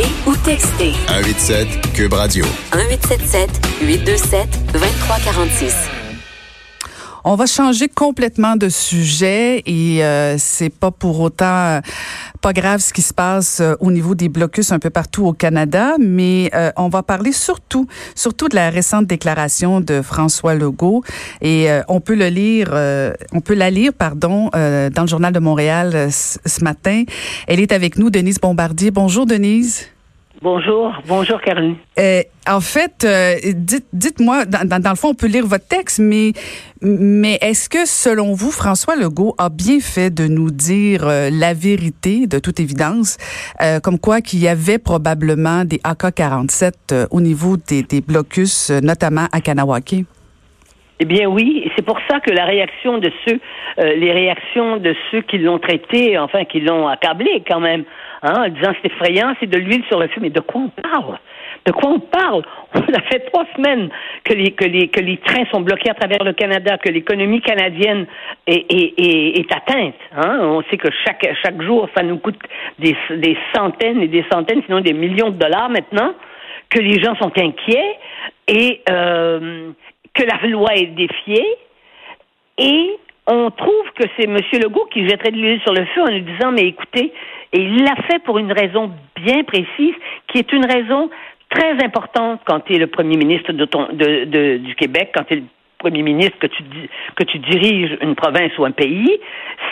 Appelez ou textez 187 Cube Radio. 1877 827 2346. On va changer complètement de sujet et euh, c'est pas pour autant euh, pas grave ce qui se passe euh, au niveau des blocus un peu partout au Canada, mais euh, on va parler surtout surtout de la récente déclaration de François Legault et on peut le lire on peut la lire pardon dans le journal de Montréal ce matin. Elle est avec nous Denise Bombardier. Bonjour Denise. Bonjour, bonjour Caroline. Euh, en fait, euh, dites, dites-moi, dans, dans, dans, le fond, on peut lire votre texte, mais, mais est-ce que, selon vous, François Legault a bien fait de nous dire euh, la vérité, de toute évidence, euh, comme quoi qu'il y avait probablement des AK-47 euh, au niveau des, des blocus, notamment à Kanawake? Eh bien oui, c'est pour ça que la réaction de ceux, euh, les réactions de ceux qui l'ont traité, enfin qui l'ont accablé quand même, hein, en disant c'est effrayant, c'est de l'huile sur le feu. Mais de quoi on parle? De quoi on parle? On a fait trois semaines que les que les que les trains sont bloqués à travers le Canada, que l'économie canadienne est, est, est, est atteinte. Hein? On sait que chaque chaque jour, ça nous coûte des, des centaines et des centaines, sinon des millions de dollars maintenant. Que les gens sont inquiets et euh, que la loi est défiée et on trouve que c'est M. Legault qui jetterait de l'huile sur le feu en nous disant mais écoutez, et il l'a fait pour une raison bien précise, qui est une raison très importante quand tu es le premier ministre du Québec, quand tu es le premier ministre que tu, que tu diriges une province ou un pays,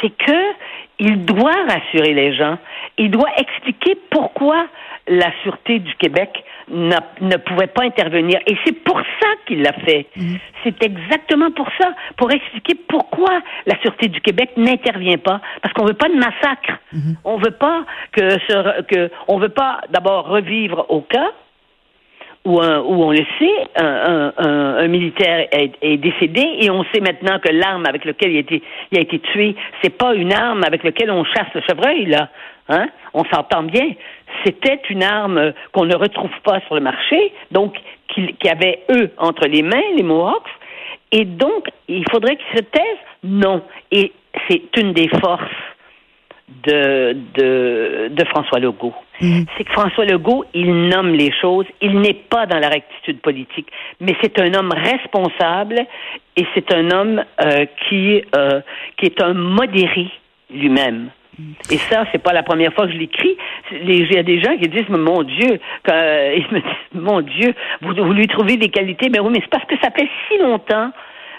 c'est que il doit rassurer les gens. Il doit expliquer pourquoi la Sûreté du Québec ne pouvait pas intervenir. Et c'est pour ça qu'il l'a fait. Mmh. C'est exactement pour ça, pour expliquer pourquoi la Sûreté du Québec n'intervient pas. Parce qu'on veut pas de massacre. Mmh. On veut pas que, ce, que on veut pas d'abord revivre au cas où, un, où on le sait, un, un, un militaire est, est, décédé et on sait maintenant que l'arme avec laquelle il a été, il a été tué, c'est pas une arme avec laquelle on chasse le chevreuil, là. Hein? On s'entend bien. C'était une arme qu'on ne retrouve pas sur le marché, donc qu'ils qu avaient eux entre les mains, les Mohawks. Et donc, il faudrait qu'ils se taisent? Non. Et c'est une des forces de, de, de François Legault. Mmh. C'est que François Legault, il nomme les choses, il n'est pas dans la rectitude politique, mais c'est un homme responsable et c'est un homme euh, qui, euh, qui est un modéré lui-même. Et ça, c'est pas la première fois que je l'écris. Il y a des gens qui disent, mon Dieu, quand, ils me disent, mon Dieu, vous, vous lui trouvez des qualités. Mais oui, mais c'est parce que ça fait si longtemps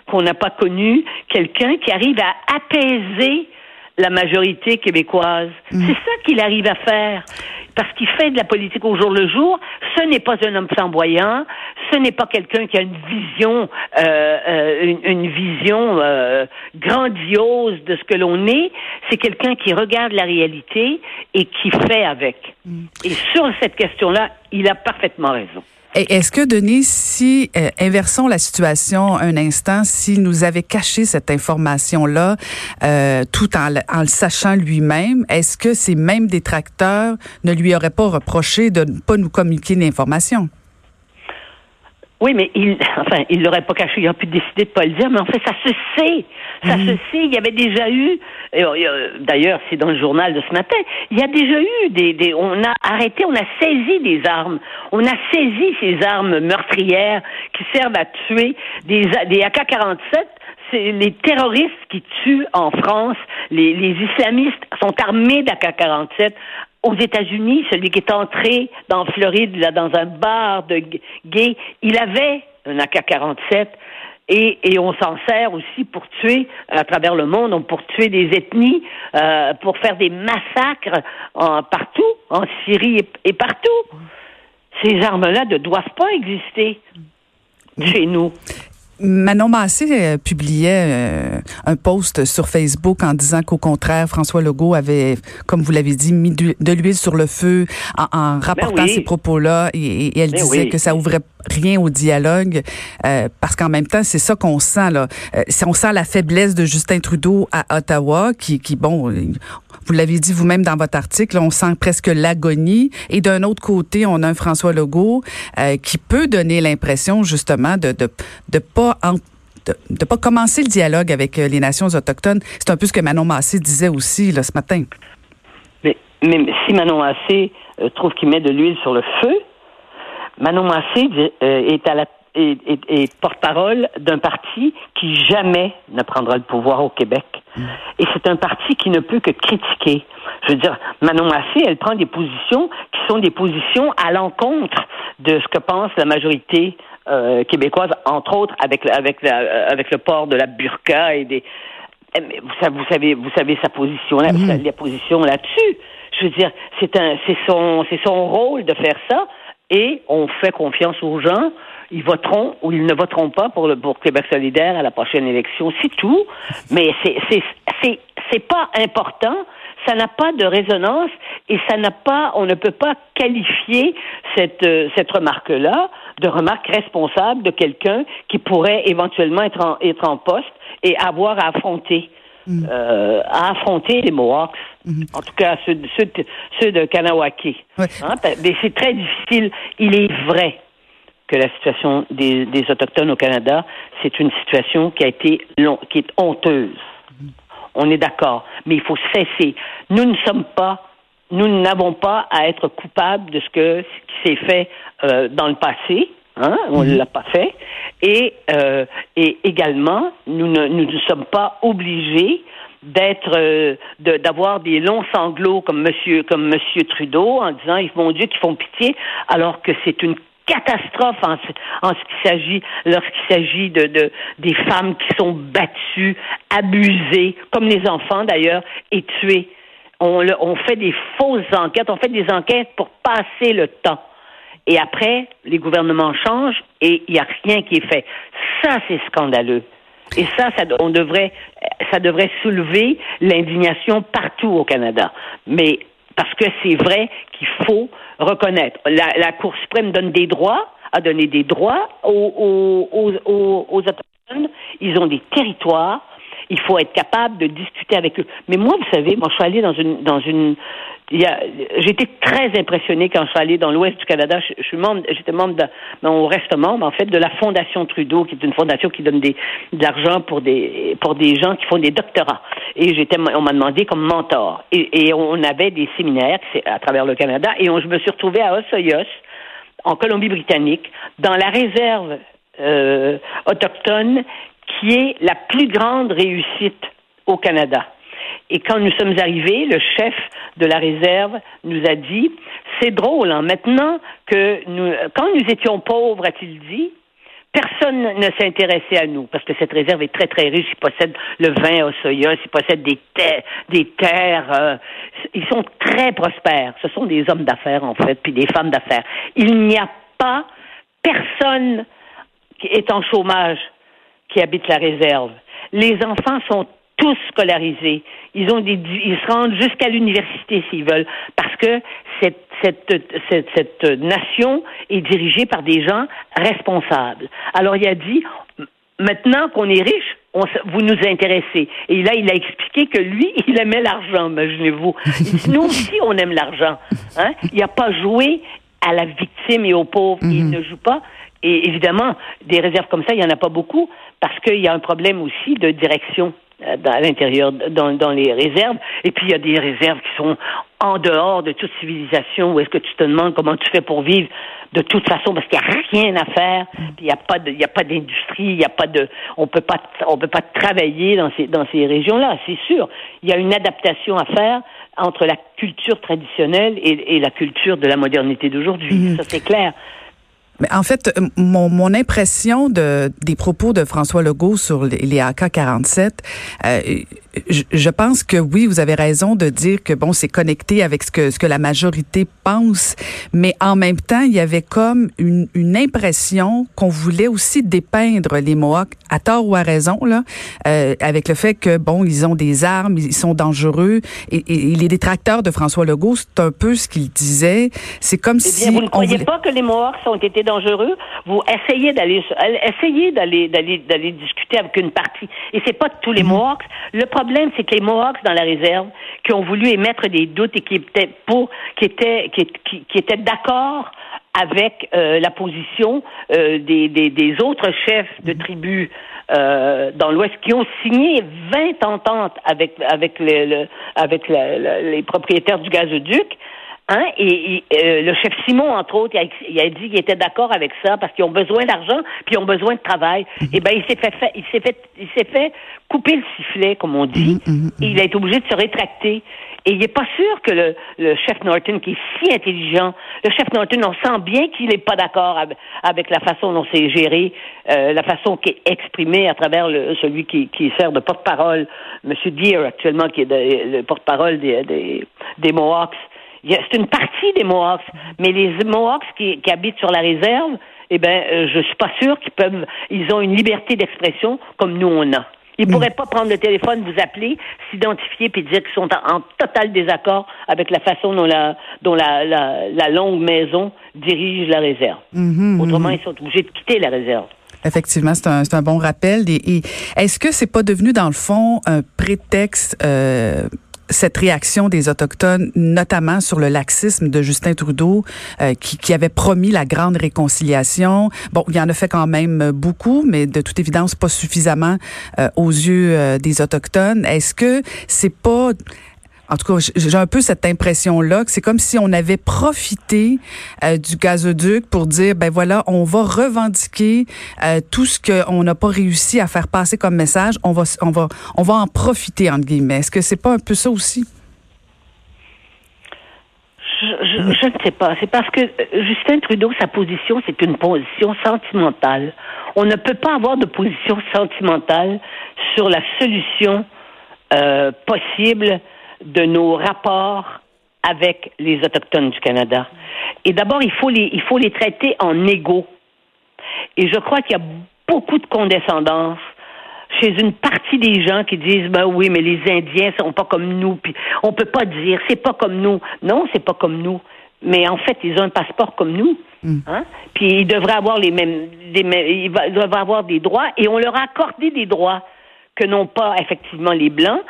qu'on n'a pas connu quelqu'un qui arrive à apaiser la majorité québécoise. Mmh. C'est ça qu'il arrive à faire. Parce qu'il fait de la politique au jour le jour. Ce n'est pas un homme flamboyant. Ce n'est pas quelqu'un qui a une vision, euh, euh, une, une, vision euh, grandiose de ce que l'on est. C'est quelqu'un qui regarde la réalité et qui fait avec. Mmh. Et sur cette question-là, il a parfaitement raison. Est-ce que, Denis, si, euh, inversons la situation un instant, s'il nous avait caché cette information-là, euh, tout en, en, le sachant lui-même, est-ce que ces mêmes détracteurs ne lui auraient pas reproché de ne pas nous communiquer l'information? Oui, mais il, enfin, il l'aurait pas caché. Il a pu décider de pas le dire, mais en fait, ça se sait. Ça mmh. se sait. Il y avait déjà eu, d'ailleurs, c'est dans le journal de ce matin, il y a déjà eu des, des, on a arrêté, on a saisi des armes. On a saisi ces armes meurtrières qui servent à tuer des, des AK-47 c'est les terroristes qui tuent en France, les, les islamistes sont armés d'AK-47 aux États-Unis, celui qui est entré dans Floride, là, dans un bar de gays, il avait un AK-47 et, et on s'en sert aussi pour tuer à travers le monde, pour tuer des ethnies, euh, pour faire des massacres en, partout, en Syrie et partout. Ces armes-là ne doivent pas exister chez nous. Manon Massé euh, publiait euh, un post sur Facebook en disant qu'au contraire, François Legault avait, comme vous l'avez dit, mis de, l'huile sur le feu en, en rapportant oui. ces propos-là et, et elle Ben disait oui. que ça ouvrait rien au dialogue euh, parce qu'en même temps, c'est ça qu'on sent là. On sent la faiblesse de Justin Trudeau à Ottawa qui, qui bon, vous l'avez dit vous-même dans votre article, on sent presque l'agonie. Et d'un autre côté, on a un François Legault euh, qui peut donner l'impression justement de de de pas en- de, de pas commencer le dialogue avec euh, les nations autochtones. C'est un peu ce que Manon Massé disait aussi là ce matin. Mais, mais si Manon Massé euh, trouve qu'il met de l'huile sur le feu, Manon Massé euh, est à la est, est- est porte-parole d'un parti qui jamais ne prendra le pouvoir au Québec. Et c'est un parti qui ne peut que critiquer. Je veux dire, Manon Massé, elle prend des positions qui sont des positions à l'encontre de ce que pense la majorité euh, québécoise, entre autres avec, avec, la- euh, avec le port de la burqa et des, eh, vous savez, vous savez, sa position là, sa- la position là-dessus. Je veux dire, c'est un, c'est son, c'est son rôle de faire ça, et on fait confiance aux gens. Ils voteront ou ils ne voteront pas pour le pour Québec solidaire à la prochaine élection, c'est tout. Mais c'est, c'est, c'est, c'est pas important. Ça n'a pas de résonance et ça n'a pas, on ne peut pas qualifier cette, euh, cette remarque-là de remarque responsable de quelqu'un qui pourrait éventuellement être en, être en poste et avoir à affronter, euh, à affronter les Mohawks. En tout cas, ceux, de- ceux, de- ceux de Kanawake. Ouais. Hein, c'est très difficile. Il est vrai que la situation des, des Autochtones au Canada, c'est une situation qui a été long, qui est honteuse. On est d'accord. Mais il faut cesser. Nous ne sommes pas, nous n'avons pas à être coupables de ce que ce qui s'est fait euh, dans le passé. Hein? On ne l'a pas fait. Et, euh, et également, nous ne, nous ne sommes pas obligés d'être euh, de- d'avoir des longs sanglots comme monsieur comme monsieur Trudeau en disant mon Dieu qu'ils font pitié alors que c'est une catastrophe en, en s'agit lorsqu'il s'agit de, de des femmes qui sont battues, abusées, comme les enfants d'ailleurs, et tuées. On fait des fausses enquêtes, on fait des enquêtes pour passer le temps. Et après, les gouvernements changent et il n'y a rien qui est fait. Ça, c'est scandaleux. Et ça, ça, on devrait, ça devrait soulever l'indignation partout au Canada. Mais parce que c'est vrai qu'il faut reconnaître. La, la Cour suprême donne des droits, a donné des droits aux, aux, aux, aux- Autochtones. Ils ont des territoires. Il faut être capable de discuter avec eux. Mais moi, vous savez, moi, je suis allée dans une, dans une, j'étais très impressionnée quand je suis allée dans l'ouest du Canada. Je, suis membre, j'étais membre de, on reste membre, en fait, de la Fondation Trudeau, qui est une fondation qui donne des, de l'argent pour des, pour des gens qui font des doctorats. Et j'étais, on m'a demandé comme mentor. Et, et on avait des séminaires à travers le Canada. Et je me suis retrouvée à Osoyoos, en Colombie-Britannique, dans la réserve euh, autochtone qui est la plus grande réussite au Canada. Et quand nous sommes arrivés, le chef de la réserve nous a dit, c'est drôle, hein, maintenant que nous, quand nous étions pauvres, a-t-il dit, personne ne s'intéressait à nous parce que cette réserve est très très riche. Ils possèdent le vin au soya, ils possèdent des terres, euh, ils sont très prospères. Ce sont des hommes d'affaires en fait, puis des femmes d'affaires. Il n'y a pas personne qui est en chômage qui habite la réserve. Les enfants sont tous scolarisés. Ils ont des, ils se rendent jusqu'à l'université s'ils veulent, parce que cette, cette, cette, cette nation est dirigée par des gens responsables. Alors il a dit, maintenant qu'on est riche, on, vous nous intéressez. Et là, il a expliqué que lui, il aimait l'argent, imaginez-vous. Nous aussi, on aime l'argent. Hein? Il n'a pas joué à la victime et aux pauvres. Il ne joue pas. Et évidemment, des réserves comme ça, il n'y en a pas beaucoup parce qu'il y a un problème aussi de direction euh, à l'intérieur, dans, dans les réserves. Et puis, il y a des réserves qui sont en dehors de toute civilisation où est-ce que tu te demandes comment tu fais pour vivre de toute façon parce qu'il n'y a rien à faire, puis il n'y a pas de, il y a pas d'industrie, il n'y a pas de, on peut pas, on peut pas travailler dans ces, dans ces régions-là, c'est sûr. Il y a une adaptation à faire entre la culture traditionnelle et, et la culture de la modernité d'aujourd'hui. Ça, c'est clair. Mais en fait, euh, mon, mon impression de, des propos de François Legault sur les, les AK-47, euh, je, je pense que oui, vous avez raison de dire que bon, c'est connecté avec ce que ce que la majorité pense, mais en même temps, il y avait comme une, une impression qu'on voulait aussi dépeindre les Mohawks à tort ou à raison là, euh, avec le fait que bon, ils ont des armes, ils sont dangereux et, et les détracteurs de François Legault, c'est un peu ce qu'ils disaient. C'est comme Eh bien, si vous ne croyez voulait- pas que les Mohawks ont été dangereux? Vous essayez d'aller, essayez d'aller, d'aller, d'aller discuter avec une partie. Et c'est pas tous les Mhm. Mohawks. Le problème, c'est que les Mohawks dans la réserve, qui ont voulu émettre des doutes et qui étaient pour, qui étaient, qui, étaient d'accord avec euh, la position euh, des, des, autres chefs de tribus euh, dans l'Ouest qui ont signé 20 ententes avec avec le, avec les propriétaires du gazoduc. Hein? Et, et, euh, le chef Simon, entre autres, il a, il a dit qu'il était d'accord avec ça parce qu'ils ont besoin d'argent puis ils ont besoin de travail. Et ben il s'est fait, fait- il s'est fait il s'est fait couper le sifflet, comme on dit, et il a été obligé de se rétracter. Et il n'est pas sûr que le, le chef Norton, qui est si intelligent, le chef Norton, on sent bien qu'il n'est pas d'accord avec, avec la façon dont c'est géré, euh, la façon qui est exprimée à travers le, celui qui, qui sert de porte-parole, M. Deere actuellement, qui est de- le porte-parole des, des, des Mohawks. C'est une partie des Mohawks, mais les Mohawks qui, qui habitent sur la réserve, eh ben, euh, je suis pas sûr qu'ils peuvent. Ils ont une liberté d'expression comme nous on a. Ils pourraient pas prendre le téléphone, vous appeler, s'identifier puis dire qu'ils sont en, en total désaccord avec la façon dont la dont la, la, la longue maison dirige la réserve. Autrement, ils sont obligés de quitter la réserve. Effectivement, c'est un, bon rappel. Et, et est-ce que c'est pas devenu, dans le fond, un prétexte, euh, cette réaction des Autochtones, notamment sur le laxisme de Justin Trudeau, euh, qui, qui avait promis la grande réconciliation? Bon, il en a fait quand même beaucoup, mais de toute évidence, pas suffisamment euh, aux yeux euh, des Autochtones. Est-ce que c'est pas en tout cas, j'ai un peu cette impression-là que c'est comme si on avait profité euh, du gazoduc pour dire, ben voilà, on va revendiquer euh, tout ce qu'on n'a pas réussi à faire passer comme message. On va, on va, on va en profiter entre guillemets. Est-ce que c'est pas un peu ça aussi? Je, ne sais pas. C'est parce que euh, Justin Trudeau, sa position, c'est une position sentimentale. On ne peut pas avoir de position sentimentale sur la solution possible de nos rapports avec les Autochtones du Canada. Et d'abord, il faut les, il faut les traiter en égaux. Et je crois qu'il y a beaucoup de condescendance chez une partie des gens qui disent ben oui mais les Indiens sont pas comme nous puis on peut pas dire c'est pas comme nous non c'est pas comme nous mais en fait ils ont un passeport comme nous hein puis ils devraient avoir les mêmes les mêmes ils doivent avoir des droits et on leur a accordé des droits que n'ont pas effectivement les blancs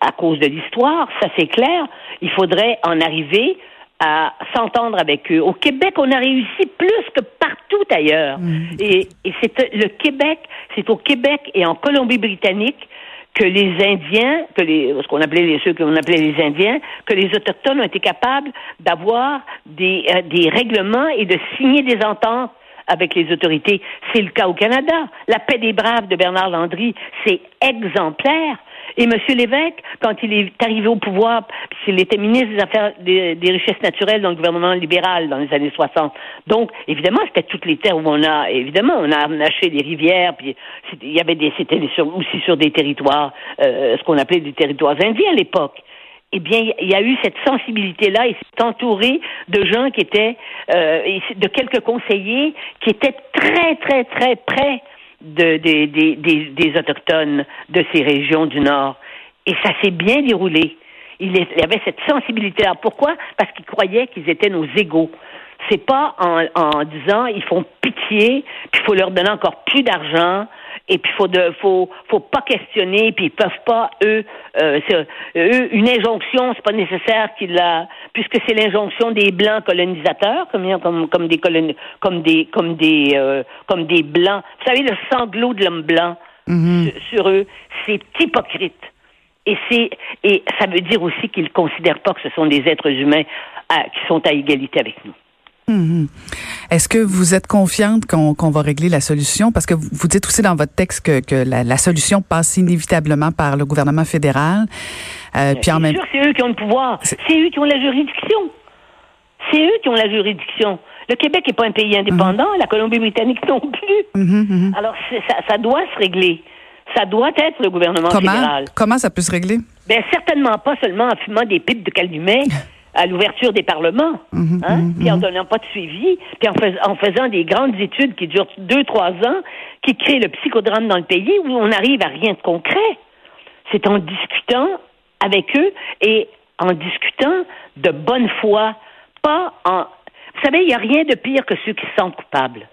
à cause de l'histoire ça c'est clair il faudrait en arriver à s'entendre avec eux. Au Québec, on a réussi plus que partout ailleurs. Et, et c'est le Québec, c'est au Québec et en Colombie-Britannique que les Indiens, que les, ce qu'on appelait les, ceux qu'on appelait les Indiens, que les autochtones ont été capables d'avoir des, euh, des règlements et de signer des ententes avec les autorités. C'est le cas au Canada. La paix des braves de Bernard Landry, c'est exemplaire. Et M. Lévesque, quand il est arrivé au pouvoir, il était ministre des Affaires des, Richesses naturelles dans le gouvernement libéral dans les années 60. Donc, évidemment, c'était toutes les terres où on a, évidemment, on a acheté des rivières, puis il y avait des, c'était aussi sur des territoires, euh, ce qu'on appelait des territoires indiens à l'époque eh bien, il y a eu cette sensibilité-là et c'est entouré de gens qui étaient, euh, de quelques conseillers qui étaient très, très, très près de, des- des- des- des Autochtones de ces régions du Nord. Et ça s'est bien déroulé. Il avait cette sensibilité-là. Pourquoi? Parce qu'ils croyaient qu'ils étaient nos égaux. C'est pas en, en disant ils font pitié, puis faut leur donner encore plus d'argent, et puis faut de faut faut pas questionner, puis ils peuvent pas eux, euh, c'est- eux une injonction, c'est pas nécessaire qu'ils la puisque c'est l'injonction des blancs colonisateurs comme comme comme des coloni- comme des comme des euh, comme des blancs. Vous savez le sanglot de l'homme blanc sur, sur eux, c'est hypocrite. Et c'est et ça veut dire aussi qu'ils considèrent pas que ce sont des êtres humains à- qui sont à égalité avec nous. Mhm. Est-ce que vous êtes confiante qu'on va régler la solution? Parce que vous dites aussi dans votre texte que, que la, la solution passe inévitablement par le gouvernement fédéral. Euh, puis en Bien même sûr, c'est eux qui ont le pouvoir. C'est- eux qui ont la juridiction. C'est eux qui ont la juridiction. Le Québec n'est pas un pays indépendant, la Colombie-Britannique non plus. Mhm, mhm. Alors, c'est- ça, ça doit se régler. Ça doit être le gouvernement Comment, fédéral. comment ça peut se régler? Ben certainement pas seulement en fumant des pipes de calumet à l'ouverture des parlements, Mhm, hein, puis en donnant pas de suivi, puis en, fais- en faisant des grandes études qui durent deux, trois ans, qui créent le psychodrame dans le pays où on n'arrive à rien de concret. C'est en discutant avec eux et en discutant de bonne foi, pas en... Vous savez, il n'y a rien de pire que ceux qui se sentent coupables.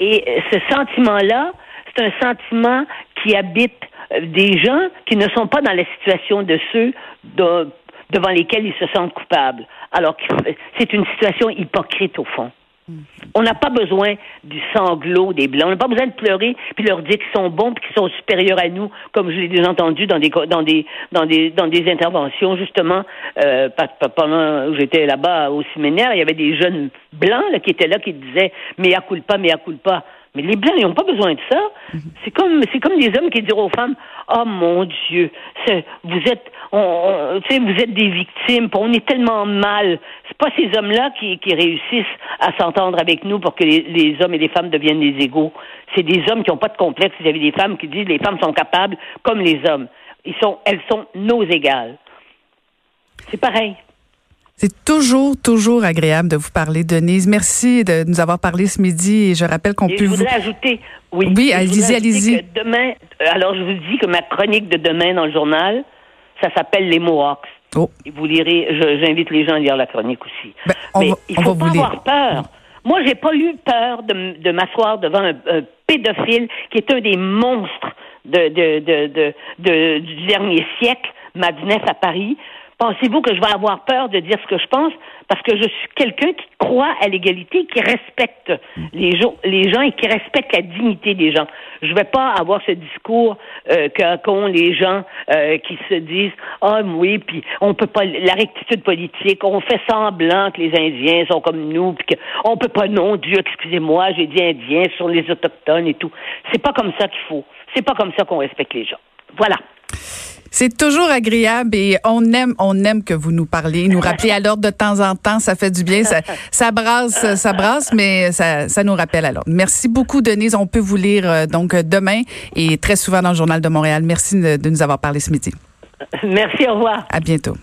Et euh, ce sentiment-là, c'est un sentiment qui habite euh, des gens qui ne sont pas dans la situation de ceux de- devant lesquels ils se sentent coupables. Alors c'est une situation hypocrite au fond. On n'a pas besoin du sanglot des Blancs. On n'a pas besoin de pleurer puis leur dire qu'ils sont bons puis qu'ils sont supérieurs à nous, comme je l'ai déjà entendu dans des dans des dans des dans des interventions justement euh, pendant j'étais là-bas au séminaire, il y avait des jeunes blancs là, qui étaient là qui disaient mais à culpa, à culpa. Mais les blancs, ils n'ont pas besoin de ça. C'est comme c'est comme des hommes qui diront aux femmes "Oh mon Dieu, vous êtes on, vous êtes des victimes, on est tellement mal." C'est pas ces hommes-là qui, qui réussissent à s'entendre avec nous pour que les, les hommes et les femmes deviennent des égaux. C'est des hommes qui n'ont pas de complexe vis-à-vis des femmes qui disent les femmes sont capables comme les hommes. Ils sont elles sont nos égales. C'est pareil. C'est toujours, toujours agréable de vous parler, Denise. Merci de nous avoir parlé ce midi et je rappelle qu'on peut je vous... voudrais ajouter, oui, allez-y, allez-y. Demain, euh, alors je vous dis que ma chronique de demain dans le journal, ça s'appelle les Mohawks. Oh. Et vous lirez, j'invite les gens à lire la chronique aussi. Ben, on Mais va- il on faut pas vous lire. avoir peur. Moi, j'ai pas eu peur de, m'asseoir devant un, un pédophile qui est un des monstres de, du dernier siècle, Madness à Paris. Pensez-vous que je vais avoir peur de dire ce que je pense? Parce que je suis quelqu'un qui croit à l'égalité, qui respecte les gens, les gens et qui respecte la dignité des gens. Je vais pas avoir ce discours euh, qu'ont les gens euh, qui se disent ah oui puis on peut pas la rectitude politique, on fait semblant que les Indiens sont comme nous puis que on peut pas non Dieu excusez-moi j'ai dit Indiens sont les autochtones et tout. C'est pas comme ça qu'il faut. C'est pas comme ça qu'on respecte les gens. Voilà. C'est toujours agréable et on aime, on aime que vous nous parlez, nous rappelez à l'ordre de temps en temps. Ça fait du bien. Ça, ça brasse, ça brasse, mais ça, ça nous rappelle à l'ordre. Merci beaucoup, Denise. On peut vous lire euh, donc demain et très souvent dans le Journal de Montréal. Merci de, de nous avoir parlé ce midi. Merci, au revoir. À bientôt.